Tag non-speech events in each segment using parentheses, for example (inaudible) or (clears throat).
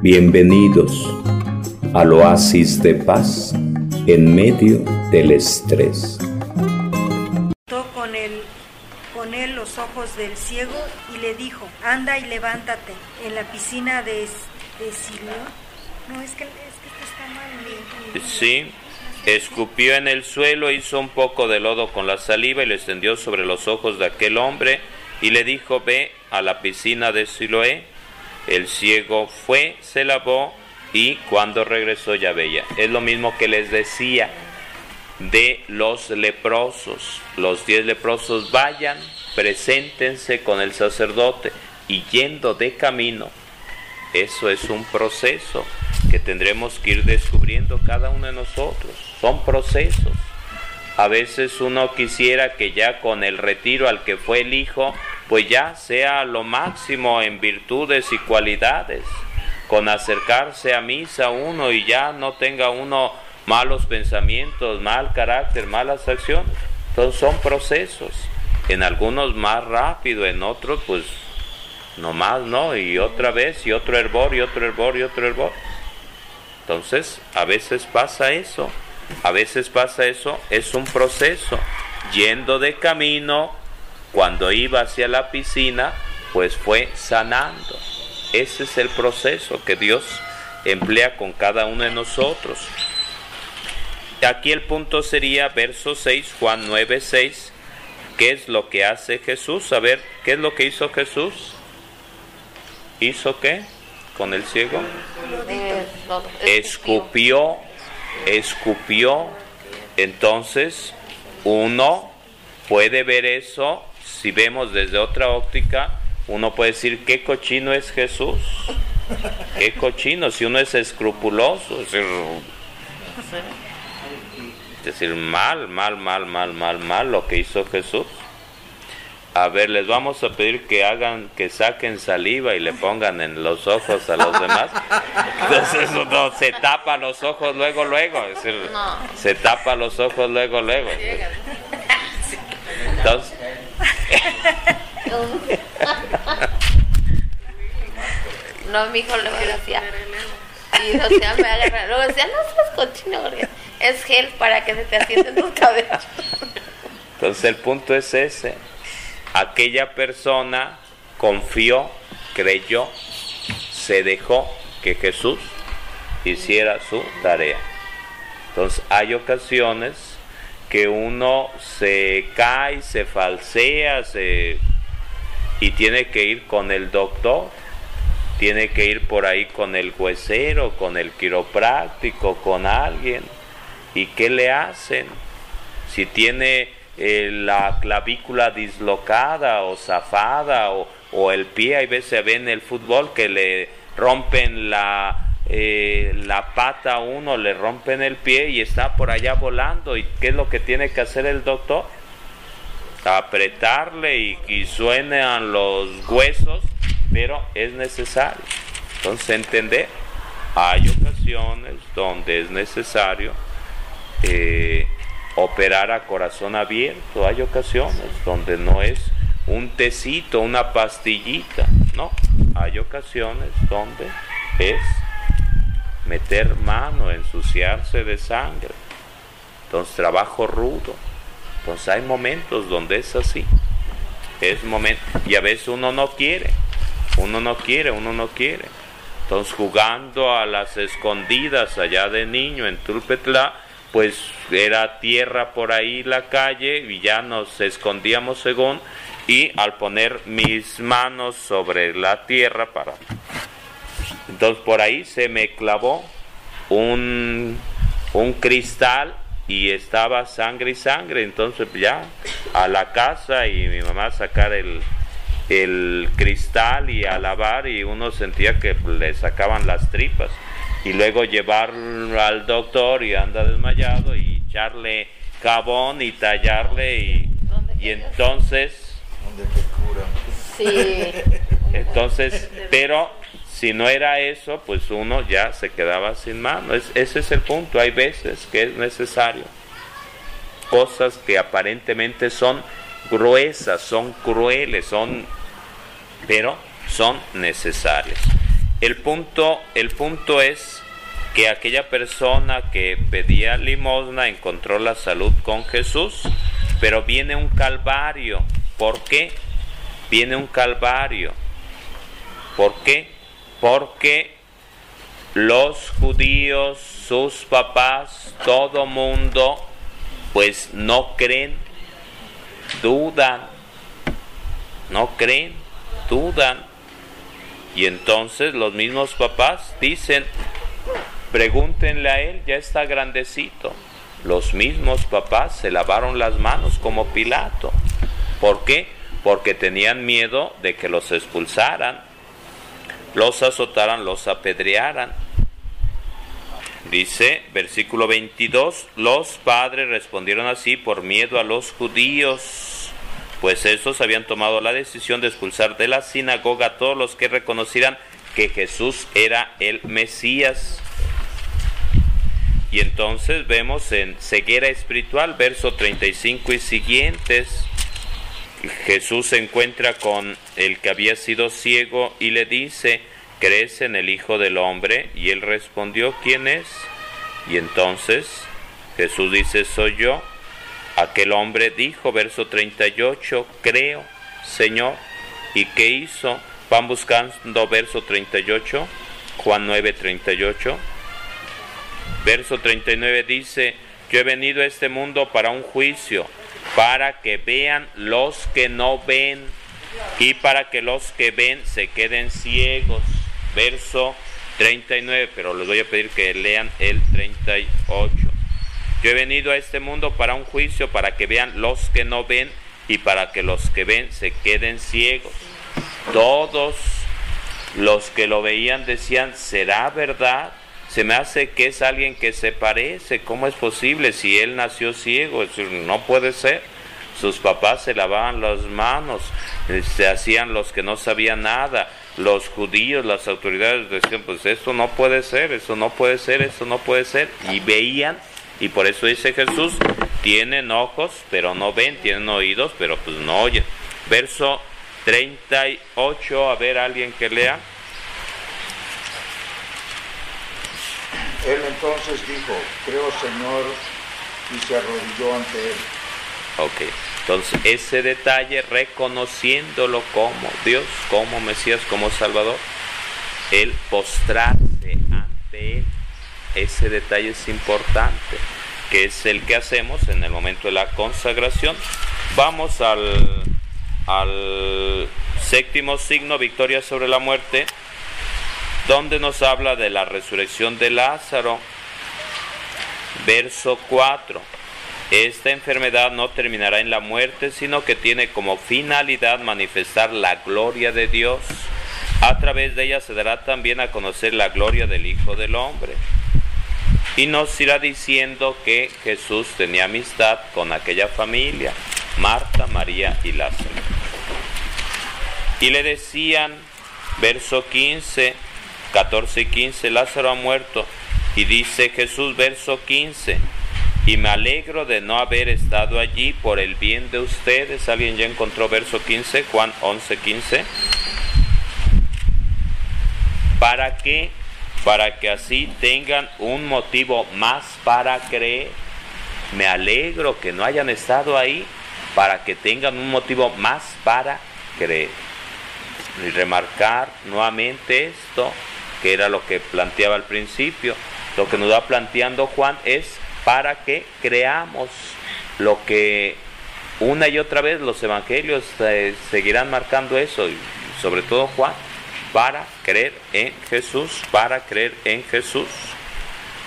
Bienvenidos al oasis de paz en medio del estrés. Con él, con él los ojos del ciego y le dijo, anda y levántate en la piscina de, de Siloé. No, es que, es que está mal. Sí, escupió en el suelo, hizo un poco de lodo con la saliva y lo extendió sobre los ojos de aquel hombre y le dijo, ve a la piscina de Siloé el ciego fue, se lavó y cuando regresó ya veía. Es lo mismo que les decía de los leprosos. Los diez leprosos vayan, preséntense con el sacerdote y yendo de camino. Eso es un proceso que tendremos que ir descubriendo cada uno de nosotros. Son procesos. A veces uno quisiera que ya con el retiro al que fue el hijo, pues ya sea lo máximo en virtudes y cualidades, con acercarse a misa uno y ya no tenga uno malos pensamientos, mal carácter, malas acciones. Entonces son procesos, en algunos más rápido, en otros pues no más, no, y otra vez, y otro hervor, y otro hervor, y otro hervor. Entonces, a veces pasa eso, a veces pasa eso, es un proceso, yendo de camino, cuando iba hacia la piscina, pues fue sanando. Ese es el proceso que Dios emplea con cada uno de nosotros. Aquí el punto sería verso 6, Juan 9, 6. ¿Qué es lo que hace Jesús? A ver, ¿qué es lo que hizo Jesús? ¿Hizo qué con el ciego? Escupió, escupió. Entonces, uno puede ver eso si vemos desde otra óptica, uno puede decir, ¿qué cochino es Jesús? ¿Qué cochino? Si uno es escrupuloso, es decir, mal, mal, mal, mal, mal, mal lo que hizo Jesús. A ver, les vamos a pedir que hagan, que saquen saliva y le pongan en los ojos a los demás. Entonces uno se tapa los ojos luego, luego. Es decir, se tapa los ojos luego, luego. Entonces, (laughs) no, mi hijo lo decía. Y decía, me agarra. Luego decía, no seas cochino, es gel para que se te asienten tus cabellos. Entonces el punto es ese. Aquella persona confió, creyó, se dejó que Jesús hiciera su tarea. Entonces hay ocasiones que uno se cae, se falsea, se y tiene que ir con el doctor, tiene que ir por ahí con el huesero, con el quiropráctico, con alguien. ¿Y qué le hacen? Si tiene eh, la clavícula dislocada o zafada o, o el pie, hay veces se ve en el fútbol que le rompen la, eh, la pata a uno, le rompen el pie y está por allá volando. ¿Y qué es lo que tiene que hacer el doctor? Apretarle y, y suenan los huesos, pero es necesario. Entonces, entender, hay ocasiones donde es necesario eh, operar a corazón abierto, hay ocasiones donde no es un tecito, una pastillita, no, hay ocasiones donde es meter mano, ensuciarse de sangre. Entonces trabajo rudo. Entonces hay momentos donde es así. Es momento y a veces uno no quiere. Uno no quiere, uno no quiere. Entonces jugando a las escondidas allá de niño en Tulpetla, pues era tierra por ahí la calle y ya nos escondíamos según y al poner mis manos sobre la tierra para entonces por ahí se me clavó un, un cristal y estaba sangre y sangre. Entonces ya a la casa y mi mamá sacar el, el cristal y a lavar y uno sentía que le sacaban las tripas. Y luego llevarlo al doctor y anda desmayado y echarle jabón y tallarle y, y entonces... Sí. (laughs) Entonces, pero si no era eso, pues uno ya se quedaba sin mano. ese es el punto. Hay veces que es necesario. Cosas que aparentemente son gruesas, son crueles, son, pero son necesarias. El punto, el punto es que aquella persona que pedía limosna encontró la salud con Jesús, pero viene un calvario. ¿Por qué? Viene un calvario. ¿Por qué? Porque los judíos, sus papás, todo mundo, pues no creen, dudan, no creen, dudan. Y entonces los mismos papás dicen, pregúntenle a él, ya está grandecito. Los mismos papás se lavaron las manos como Pilato. ¿Por qué? Porque tenían miedo de que los expulsaran, los azotaran, los apedrearan. Dice, versículo 22, los padres respondieron así por miedo a los judíos, pues estos habían tomado la decisión de expulsar de la sinagoga a todos los que reconocieran que Jesús era el Mesías. Y entonces vemos en ceguera espiritual, verso 35 y siguientes, Jesús se encuentra con el que había sido ciego y le dice, ¿crees en el Hijo del Hombre? Y él respondió, ¿quién es? Y entonces Jesús dice, soy yo. Aquel hombre dijo, verso 38, creo, Señor. ¿Y qué hizo? Van buscando verso 38, Juan 9, 38. Verso 39 dice, yo he venido a este mundo para un juicio, para que vean los que no ven y para que los que ven se queden ciegos. Verso 39, pero les voy a pedir que lean el 38. Yo he venido a este mundo para un juicio, para que vean los que no ven y para que los que ven se queden ciegos. Todos los que lo veían decían, ¿será verdad? Se me hace que es alguien que se parece. ¿Cómo es posible si él nació ciego? No puede ser. Sus papás se lavaban las manos, se hacían los que no sabían nada. Los judíos, las autoridades decían, pues esto no puede ser, eso no puede ser, eso no puede ser. Y veían, y por eso dice Jesús, tienen ojos, pero no ven, tienen oídos, pero pues no oyen. Verso 38, a ver alguien que lea. Él entonces dijo, creo Señor, y se arrodilló ante él. Ok, entonces ese detalle, reconociéndolo como Dios, como Mesías, como Salvador, el postrarse ante Él, ese detalle es importante, que es el que hacemos en el momento de la consagración. Vamos al, al séptimo signo, victoria sobre la muerte donde nos habla de la resurrección de Lázaro. Verso 4. Esta enfermedad no terminará en la muerte, sino que tiene como finalidad manifestar la gloria de Dios. A través de ella se dará también a conocer la gloria del Hijo del Hombre. Y nos irá diciendo que Jesús tenía amistad con aquella familia, Marta, María y Lázaro. Y le decían, verso 15, 14 y 15, Lázaro ha muerto. Y dice Jesús, verso 15, y me alegro de no haber estado allí por el bien de ustedes. ¿Alguien ya encontró verso 15? Juan 11, 15. ¿Para qué? Para que así tengan un motivo más para creer. Me alegro que no hayan estado ahí para que tengan un motivo más para creer. Y remarcar nuevamente esto, que era lo que planteaba al principio. Lo que nos va planteando Juan es para que creamos lo que una y otra vez los evangelios eh, seguirán marcando eso, y sobre todo Juan, para creer en Jesús, para creer en Jesús.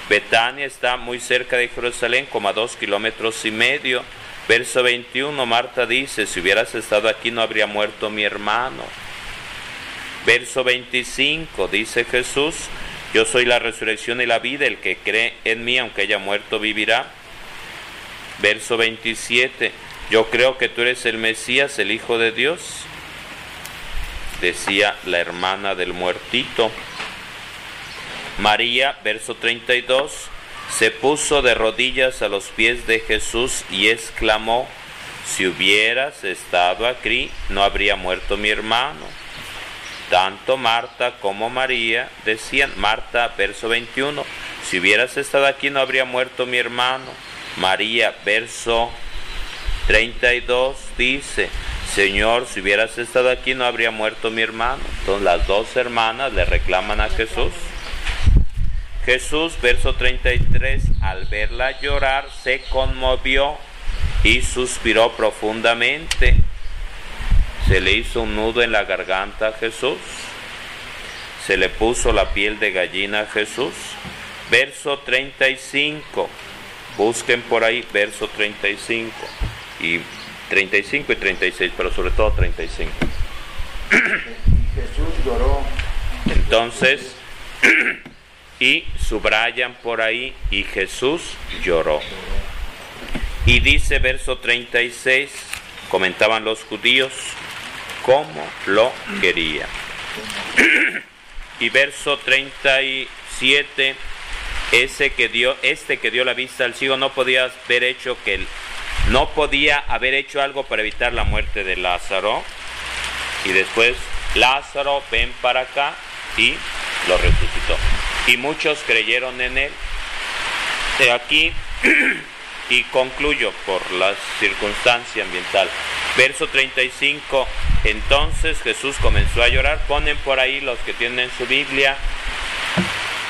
Betania está muy cerca de Jerusalén, como a dos kilómetros y medio. Verso 21, Marta dice, si hubieras estado aquí no habría muerto mi hermano. Verso 25 dice Jesús, yo soy la resurrección y la vida, el que cree en mí, aunque haya muerto, vivirá. Verso 27, yo creo que tú eres el Mesías, el Hijo de Dios, decía la hermana del muertito. María, verso 32, se puso de rodillas a los pies de Jesús y exclamó, si hubieras estado aquí, no habría muerto mi hermano. Tanto Marta como María decían, Marta, verso 21, si hubieras estado aquí no habría muerto mi hermano. María, verso 32, dice, Señor, si hubieras estado aquí no habría muerto mi hermano. Entonces las dos hermanas le reclaman a Jesús. Jesús, verso 33, al verla llorar, se conmovió y suspiró profundamente. Se le hizo un nudo en la garganta a Jesús. Se le puso la piel de gallina a Jesús. Verso 35. Busquen por ahí verso 35 y 35 y 36, pero sobre todo 35. Y Jesús lloró. Entonces, (clears throat) y subrayan por ahí, y Jesús lloró. Y dice verso 36, comentaban los judíos, cómo lo quería. y verso 37, ese que dio, este que dio la vista al ciego no podía haber hecho que el, no podía haber hecho algo para evitar la muerte de Lázaro. Y después, Lázaro, ven para acá y lo resucitó. Y muchos creyeron en él. De aquí, (clears throat) y concluyo por la circunstancia ambiental. Verso 35, entonces Jesús comenzó a llorar. Ponen por ahí los que tienen su Biblia.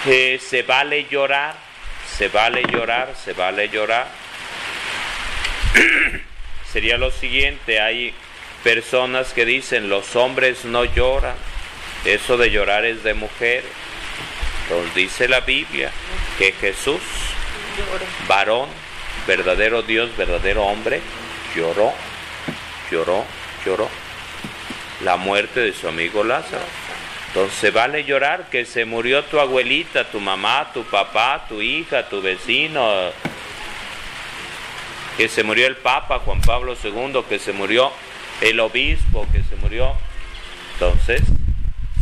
Eh, se vale llorar, se vale llorar, se vale llorar. (clears throat) Sería lo siguiente, hay personas que dicen los hombres no lloran, eso de llorar es de mujeres. Entonces dice la Biblia que Jesús, varón, verdadero Dios, verdadero hombre, lloró, lloró, lloró. La muerte de su amigo Lázaro. Entonces vale llorar que se murió tu abuelita, tu mamá, tu papá, tu hija, tu vecino, que se murió el Papa Juan Pablo II, que se murió el obispo, que se murió. Entonces,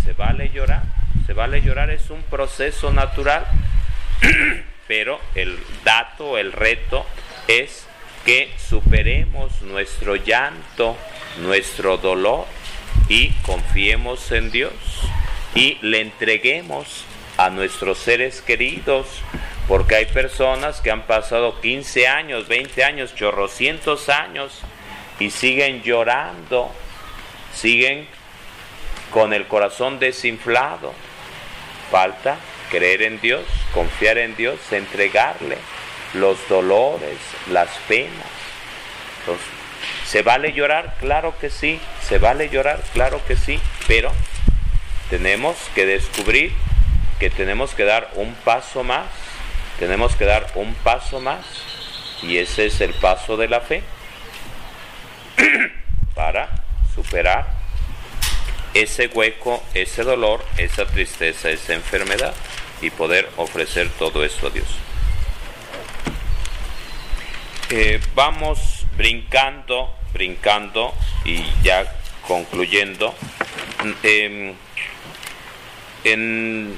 se vale llorar, se vale llorar, es un proceso natural, (clears throat) pero el dato, el reto es que superemos nuestro llanto, nuestro dolor y confiemos en Dios y le entreguemos a nuestros seres queridos, porque hay personas que han pasado 15 años, 20 años, chorrocientos años y siguen llorando, siguen con el corazón desinflado. Falta creer en Dios, confiar en Dios, entregarle los dolores, las penas. ¿Se vale llorar? Claro que sí. ¿Se vale llorar? Claro que sí. Pero tenemos que descubrir que tenemos que dar un paso más. Tenemos que dar un paso más. Y ese es el paso de la fe. (clears throat) Para superar ese hueco, ese dolor, esa tristeza, esa enfermedad y poder ofrecer todo eso a Dios. Eh, vamos brincando, brincando y ya concluyendo. Eh, en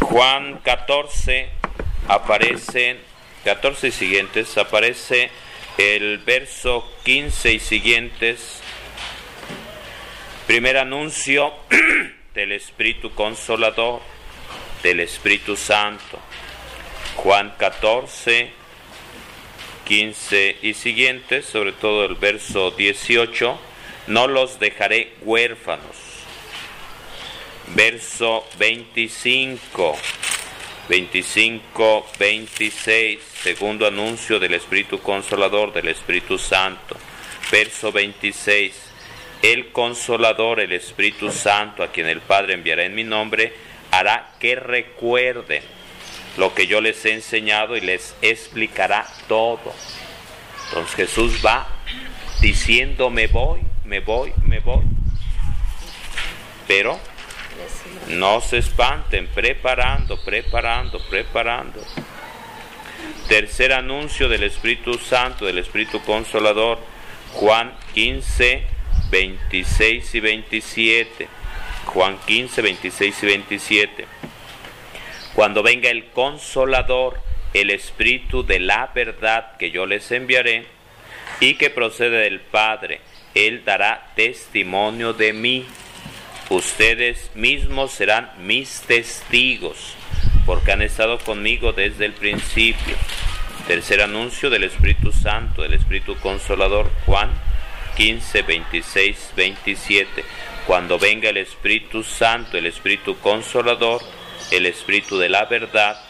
Juan 14 aparecen, 14 y siguientes, aparece el verso 15 y siguientes, primer anuncio (clears throat) del Espíritu Consolador, del Espíritu Santo. Juan 14, 15 y siguientes, sobre todo el verso 18, no los dejaré huérfanos verso 25, 25, 26, segundo anuncio del Espíritu Consolador, del Espíritu Santo. Verso 26, el Consolador, el Espíritu Santo, a quien el Padre enviará en mi nombre, hará que recuerden lo que yo les he enseñado y les explicará todo. Entonces Jesús va diciendo, me voy, me voy, me voy. Pero no se espanten, preparando, preparando, preparando. Tercer anuncio del Espíritu Santo, del Espíritu Consolador, Juan 15, 26 y 27. Juan 15, 26 y 27. Cuando venga el Consolador, el Espíritu de la verdad que yo les enviaré y que procede del Padre, Él dará testimonio de mí Ustedes mismos serán mis testigos, porque han estado conmigo desde el principio. Tercer anuncio del Espíritu Santo, del Espíritu Consolador, Juan 15, 26, 27. Cuando venga el Espíritu Santo, el Espíritu Consolador, el Espíritu de la verdad,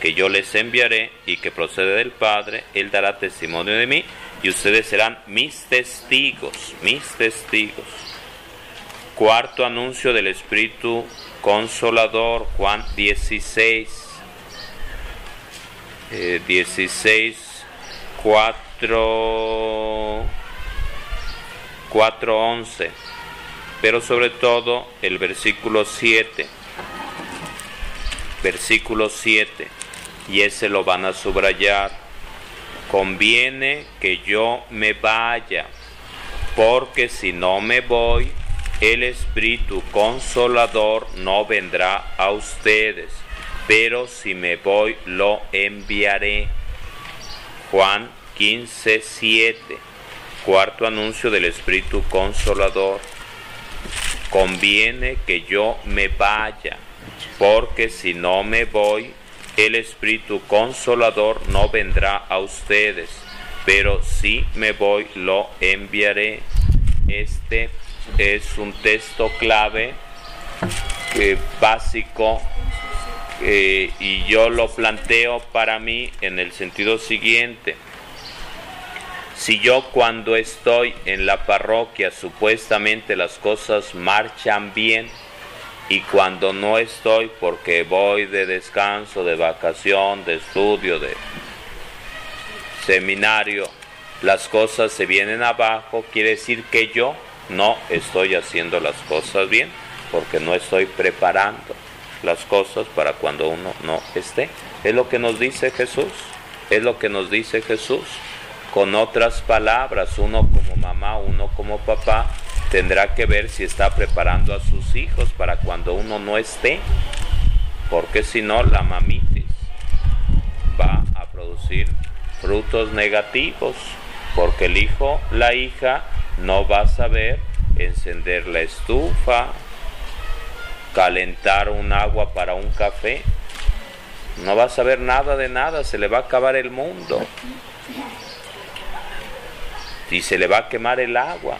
que yo les enviaré y que procede del Padre, Él dará testimonio de mí y ustedes serán mis testigos, mis testigos. Cuarto anuncio del Espíritu Consolador, Juan 16. 16, 4, 4, 11, pero sobre todo el versículo 7, versículo 7, y ese lo van a subrayar, conviene que yo me vaya, porque si no me voy, el Espíritu Consolador no vendrá a ustedes pero si me voy lo enviaré. Juan 15, 7, cuarto anuncio del Espíritu Consolador. Conviene que yo me vaya, porque si no me voy, el Espíritu Consolador no vendrá a ustedes, pero si me voy lo enviaré. Este es un texto clave que básico eh, y yo lo planteo para mí en el sentido siguiente. Si yo cuando estoy en la parroquia supuestamente las cosas marchan bien y cuando no estoy porque voy de descanso, de vacación, de estudio, de seminario, las cosas se vienen abajo, quiere decir que yo no estoy haciendo las cosas bien porque no estoy preparando las cosas para cuando uno no esté. Es lo que nos dice Jesús, es lo que nos dice Jesús. Con otras palabras, uno como mamá, uno como papá, tendrá que ver si está preparando a sus hijos para cuando uno no esté, porque si no, la mamitis va a producir frutos negativos, porque el hijo, la hija, no va a saber encender la estufa, calentar un agua para un café. No va a saber nada de nada, se le va a acabar el mundo. Y se le va a quemar el agua.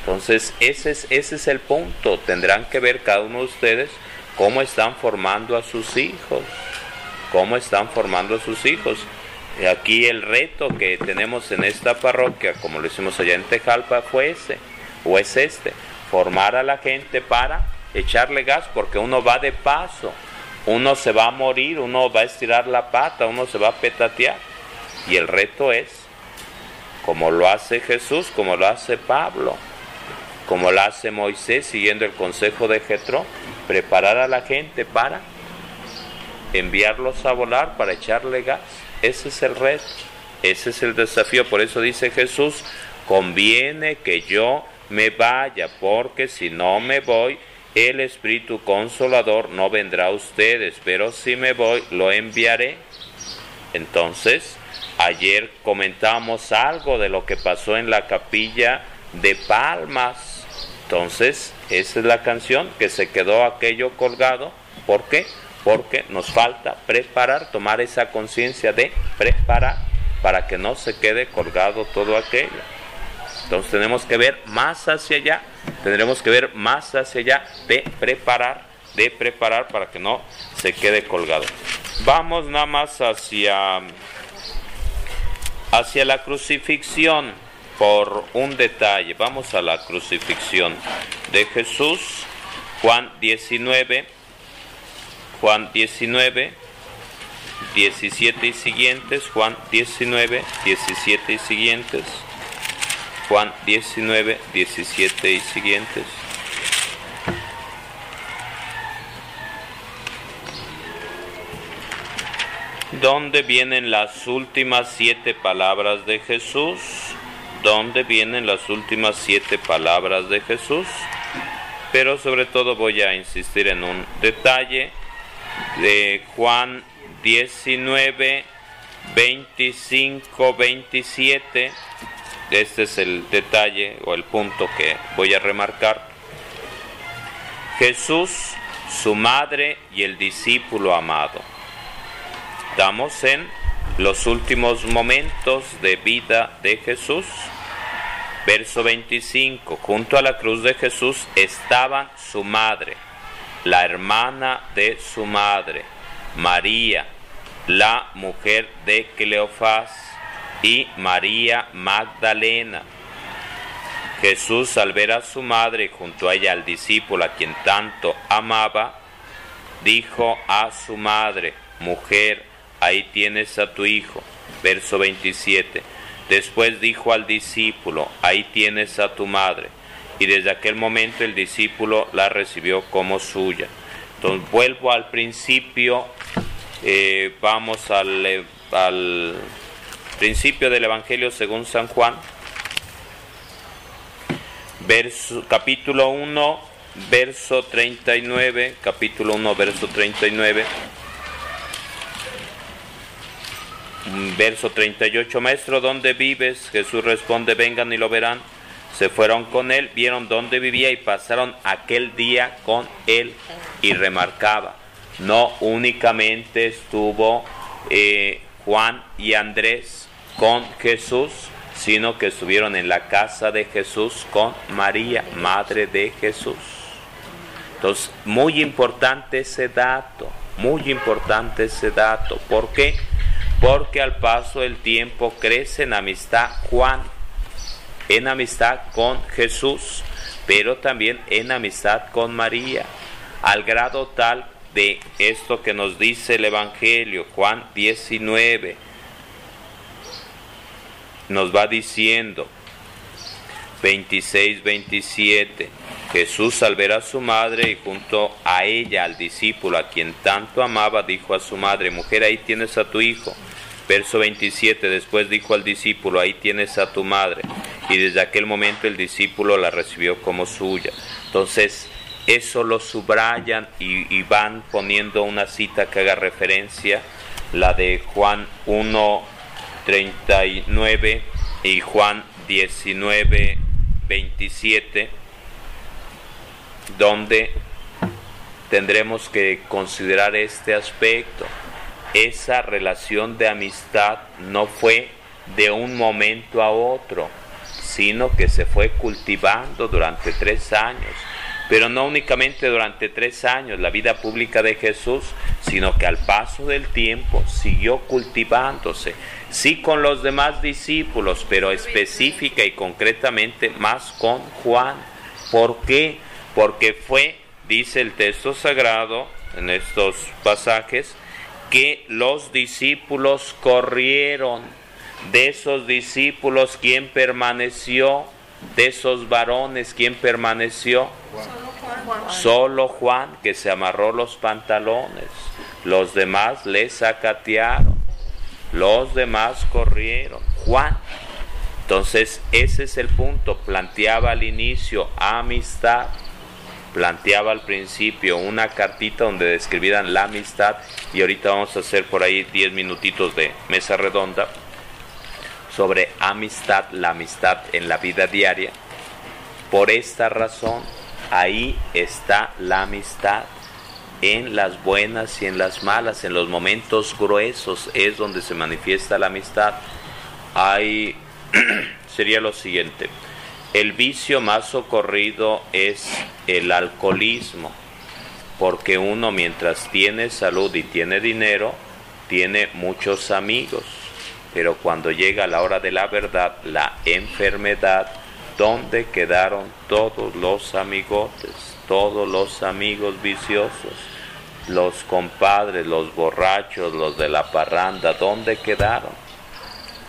Entonces, ese es, ese es el punto. Tendrán que ver cada uno de ustedes cómo están formando a sus hijos. Cómo están formando a sus hijos. Y aquí el reto que tenemos en esta parroquia, como lo hicimos allá en Tejalpa, fue ese, o es este, formar a la gente para echarle gas porque uno va de paso, uno se va a morir, uno va a estirar la pata, uno se va a petatear. Y el reto es, como lo hace Jesús, como lo hace Pablo, como lo hace Moisés siguiendo el consejo de Jetro, preparar a la gente para enviarlos a volar, para echarle gas. Ese es el reto, ese es el desafío. Por eso dice Jesús, conviene que yo me vaya, porque si no me voy, el Espíritu Consolador no vendrá a ustedes, pero si me voy, lo enviaré. Entonces, ayer comentamos algo de lo que pasó en la capilla de Palmas. Entonces, esa es la canción que se quedó aquello colgado. ¿Por qué? Porque nos falta preparar, tomar esa conciencia de preparar para que no se quede colgado todo aquello. Entonces tenemos que ver más hacia allá, tendremos que ver más hacia allá de preparar, de preparar para que no se quede colgado. Vamos nada más hacia, hacia la crucifixión por un detalle. Vamos a la crucifixión de Jesús, Juan 19, Juan 19, 17 y siguientes, Juan 19, 17 y siguientes. Juan 19, 17 y siguientes. ¿Dónde vienen las últimas siete palabras de Jesús? ¿Dónde vienen las últimas siete palabras de Jesús? Pero sobre todo voy a insistir en un detalle de Juan 19, 25, 27 este es el detalle o el punto que voy a remarcar. Jesús, su madre y el discípulo amado. Estamos en los últimos momentos de vida de Jesús. Verso 25. Junto a la cruz de Jesús estaba su madre, la hermana de su madre, María, la mujer de Cleofás y María Magdalena. Jesús al ver a su madre junto a ella al discípulo a quien tanto amaba, dijo a su madre, mujer, ahí tienes a tu hijo. Verso 27. Después dijo al discípulo, ahí tienes a tu madre. Y desde aquel momento el discípulo la recibió como suya. Entonces vuelvo al principio, eh, vamos al, principio del Evangelio según San Juan, verso, capítulo 1, verso 39, capítulo 1, verso 39. Verso 38, Maestro, ¿dónde vives? Jesús responde, vengan y lo verán. Se fueron con él, vieron dónde vivía y pasaron aquel día con él. Y remarcaba, no únicamente estuvo eh, Juan y Andrés con Jesús, sino que estuvieron en la casa de Jesús con María, madre de Jesús. Entonces, muy importante ese dato, muy importante ese dato. ¿Por qué? Porque al paso del tiempo crece en amistad Juan, en amistad con Jesús, pero también en amistad con María, al grado tal de esto que nos dice el Evangelio, Juan 19, nos va diciendo 26, 27, Jesús al ver a su madre y junto a ella al discípulo a quien tanto amaba, dijo a su madre, mujer, ahí tienes a tu hijo. Verso 27, después dijo al discípulo, ahí tienes a tu madre. Y desde aquel momento el discípulo la recibió como suya. Entonces, eso lo subrayan y, van poniendo una cita que haga referencia, la de Juan 1, 39 y Juan 19, 27, donde tendremos que considerar este aspecto. Esa relación de amistad no fue de un momento a otro, sino que se fue cultivando durante tres años pero no únicamente durante tres años la vida pública de Jesús, sino que al paso del tiempo siguió cultivándose, sí con los demás discípulos, pero específica y concretamente más con Juan. ¿Por qué? Porque fue, dice el texto sagrado en estos pasajes, que los discípulos corrieron. De esos discípulos, ¿quién permaneció? De esos varones, ¿quién permaneció? Solo Juan que se amarró los pantalones. Los demás le sacatearon. Los demás corrieron. Juan. Entonces ese es el punto. Planteaba al inicio amistad. Planteaba al principio una cartita donde describieran la amistad. Y ahorita vamos a hacer por ahí 10 minutitos de mesa redonda sobre amistad, la amistad en la vida diaria. Por esta razón Ahí está la amistad. En las buenas y en las malas, en los momentos gruesos es donde se manifiesta la amistad. Hay (clears throat) sería lo siguiente. El vicio más socorrido es el alcoholismo, porque uno mientras tiene salud y tiene dinero, tiene muchos amigos, pero cuando llega la hora de la verdad, la enfermedad, ¿Dónde quedaron todos los amigotes, todos los amigos viciosos, los compadres, los borrachos, los de la parranda? ¿Dónde quedaron?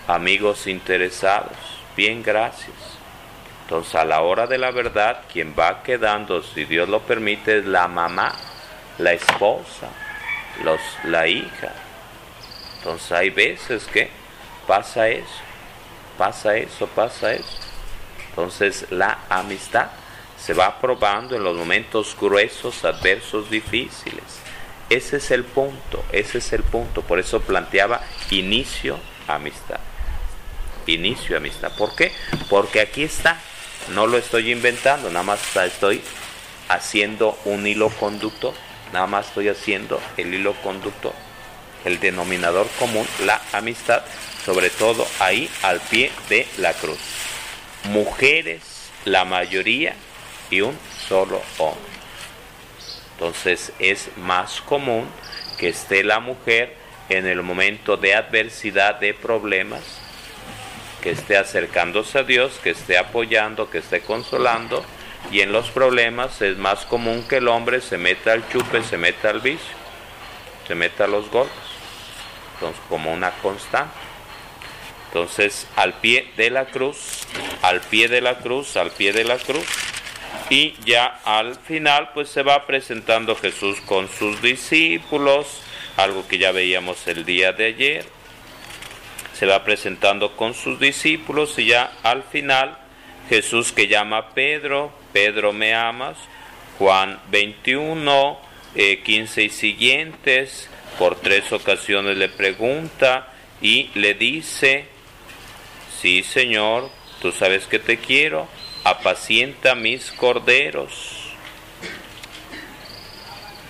Amigos interesados, bien gracias. Entonces a la hora de la verdad, quien va quedando, si Dios lo permite, es la mamá, la esposa, los, la hija. Entonces hay veces que pasa eso, pasa eso, pasa eso. Entonces la amistad se va probando en los momentos gruesos, adversos, difíciles. Ese es el punto, ese es el punto. Por eso planteaba inicio amistad. inicio amistad. ¿Por qué? Porque aquí está, no lo estoy inventando, nada más estoy haciendo un hilo conductor, nada más estoy haciendo el hilo conductor, el denominador común, la amistad, sobre todo ahí al pie de la cruz. Mujeres, la mayoría, y un solo hombre. Entonces es más común que esté la mujer en el momento de adversidad, de problemas, que esté acercándose a Dios, que esté apoyando, que esté consolando, y en los problemas es más común que el hombre se meta al chupe, se meta al vicio, se meta a los golpes. Entonces, como una constante. Entonces, al pie de la cruz, al pie de la cruz, al pie de la cruz, y ya al final, pues se va presentando Jesús con sus discípulos, algo que ya veíamos el día de ayer. Se va presentando con sus discípulos y ya al final Jesús que llama a Pedro, Pedro me amas, Juan 21, 15 eh, y siguientes, por tres ocasiones le pregunta y le dice, sí Señor, tú sabes que te quiero, apacienta mis corderos.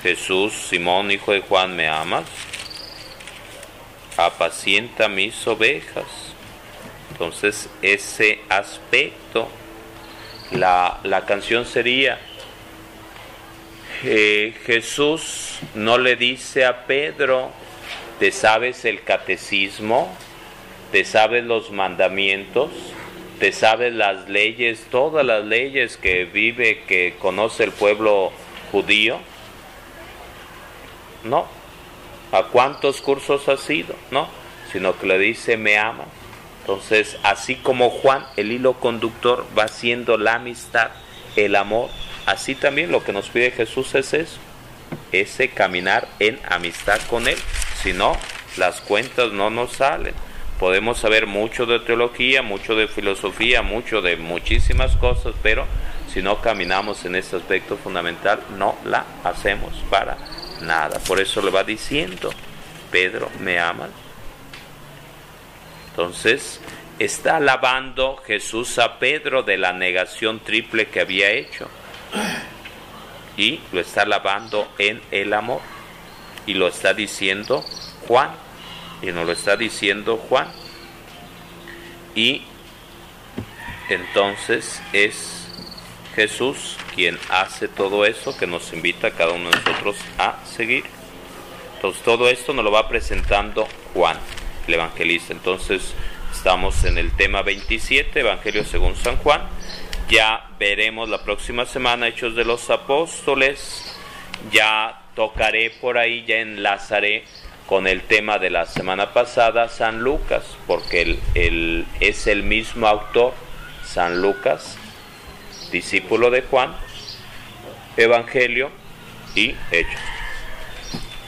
Jesús, Simón, hijo de Juan, ¿me amas? Apacienta mis ovejas. Entonces, ese aspecto, la, la canción sería, eh, Jesús no le dice a Pedro, ¿te sabes el catecismo? ¿Te sabes los mandamientos? ¿Te sabes las leyes, todas las leyes que vive, que conoce el pueblo judío? No. ¿A cuántos cursos has ido? No. Sino que le dice, me ama. Entonces, así como Juan, el hilo conductor va siendo la amistad, el amor, así también lo que nos pide Jesús es eso, ese caminar en amistad con Él. Si no, las cuentas no nos salen. Podemos saber mucho de teología, mucho de filosofía, mucho de muchísimas cosas, pero si no caminamos en este aspecto fundamental, no la hacemos para nada. Por eso le va diciendo, Pedro, ¿me amas? Entonces, está alabando Jesús a Pedro de la negación triple que había hecho. Y lo está alabando en el amor. Y lo está diciendo Juan. Y nos lo está diciendo Juan. Y entonces es Jesús quien hace todo eso que nos invita a cada uno de nosotros a seguir. Entonces todo esto nos lo va presentando Juan, el evangelista. Entonces estamos en el tema 27, Evangelio según San Juan. Ya veremos la próxima semana Hechos de los Apóstoles. Ya tocaré por ahí, ya enlazaré con el tema de la semana pasada, San Lucas, porque es el mismo autor, San Lucas, discípulo de Juan, Evangelio y Hechos.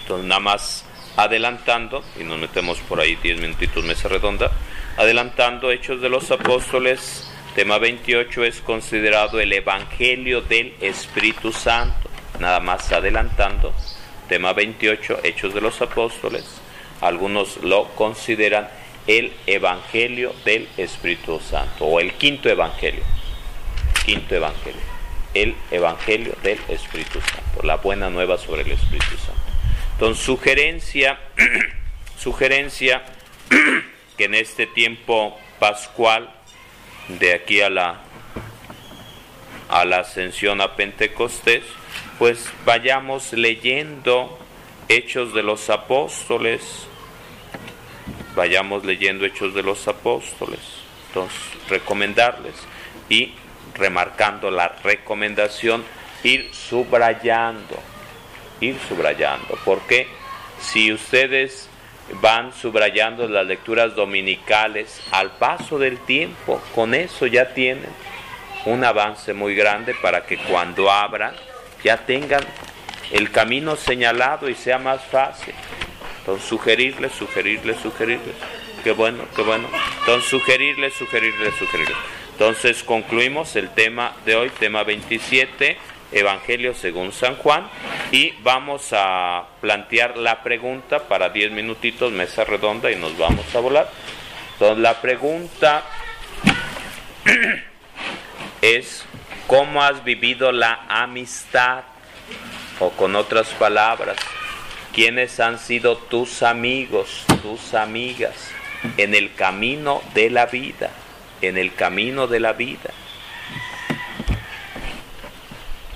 Entonces, nada más adelantando, y nos metemos por ahí 10 minutitos, mesa redonda, adelantando Hechos de los Apóstoles, tema 28 es considerado el Evangelio del Espíritu Santo, nada más adelantando, tema 28, Hechos de los Apóstoles, algunos lo consideran el Evangelio del Espíritu Santo, o el quinto Evangelio quinto evangelio, el evangelio del Espíritu Santo, la buena nueva sobre el Espíritu Santo. Entonces, sugerencia, (clears throat) sugerencia (clears throat) que en este tiempo pascual, de aquí a la, a la ascensión a Pentecostés, pues vayamos leyendo Hechos de los Apóstoles, vayamos leyendo Hechos de los Apóstoles, entonces recomendarles y remarcando la recomendación, ir subrayando, ir subrayando, porque si ustedes van subrayando las lecturas dominicales al paso del tiempo, con eso ya tienen un avance muy grande para que cuando abran ya tengan el camino señalado y sea más fácil. Entonces sugerirles, sugerirles, sugerirles. Qué bueno, qué bueno. Entonces sugerirles, sugerirles, sugerirles. Entonces concluimos el tema de hoy, tema 27, Evangelio según San Juan, y vamos a plantear la pregunta para 10 minutitos, mesa redonda, y nos vamos a volar. Entonces la pregunta (clears throat) es, ¿cómo has vivido la amistad? O con otras palabras, ¿quiénes han sido tus amigos, tus amigas en el camino de la vida? En el camino de la vida.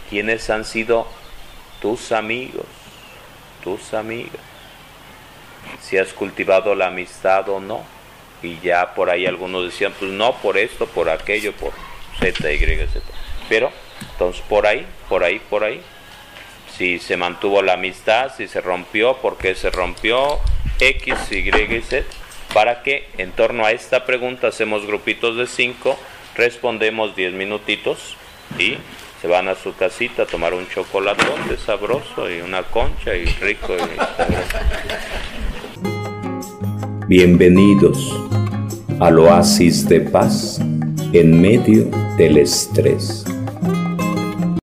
¿Quiénes han sido tus amigos, tus amigas? Si has cultivado la amistad o no. Y ya por ahí algunos decían, pues no, por esto, por aquello, por Z, Y, Z. Pero, entonces por ahí, por ahí, por ahí. Si se mantuvo la amistad, si se rompió, por qué se rompió, X, Y, Z. Para que en torno a esta pregunta hacemos grupitos de cinco, respondemos diez minutitos y se van a su casita a tomar un chocolatón de sabroso y una concha y rico. Bienvenidos al oasis de paz en medio del estrés.